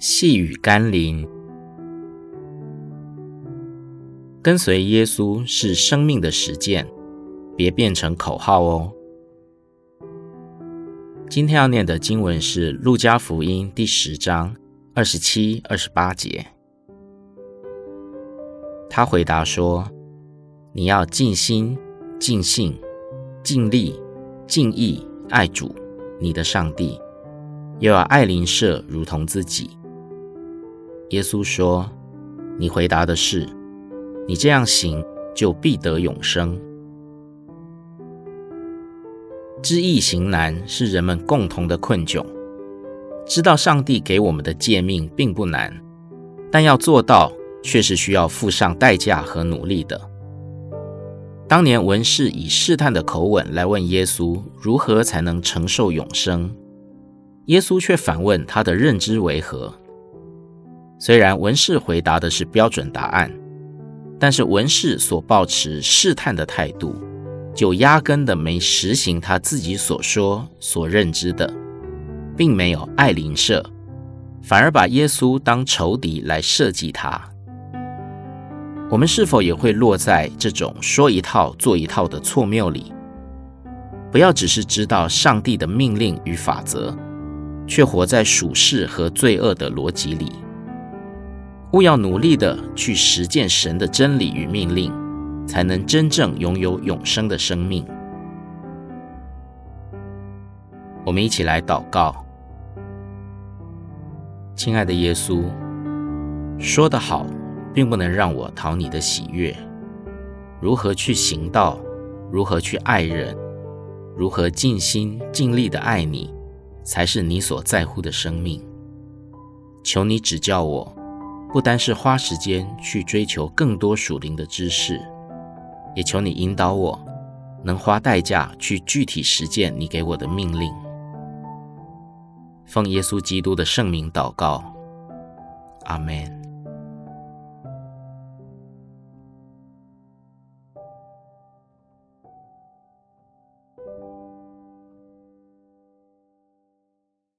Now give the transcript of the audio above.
细雨甘霖，跟随耶稣是生命的实践，别变成口号哦。今天要念的经文是《路加福音》第十章二十七、二十八节。他回答说：“你要尽心、尽性、尽力、尽意爱主，你的上帝，又要爱邻舍如同自己。”耶稣说：“你回答的是，你这样行就必得永生。知易行难是人们共同的困窘。知道上帝给我们的诫命并不难，但要做到却是需要付上代价和努力的。当年文士以试探的口吻来问耶稣如何才能承受永生，耶稣却反问他的认知为何。”虽然文士回答的是标准答案，但是文士所抱持试探的态度，就压根的没实行他自己所说、所认知的，并没有爱邻舍，反而把耶稣当仇敌来设计他。我们是否也会落在这种说一套做一套的错谬里？不要只是知道上帝的命令与法则，却活在属世和罪恶的逻辑里。务要努力的去实践神的真理与命令，才能真正拥有永生的生命。我们一起来祷告，亲爱的耶稣，说得好，并不能让我讨你的喜悦。如何去行道？如何去爱人？如何尽心尽力的爱你，才是你所在乎的生命。求你指教我。不单是花时间去追求更多属灵的知识，也求你引导我，能花代价去具体实践你给我的命令。奉耶稣基督的圣名祷告，阿门。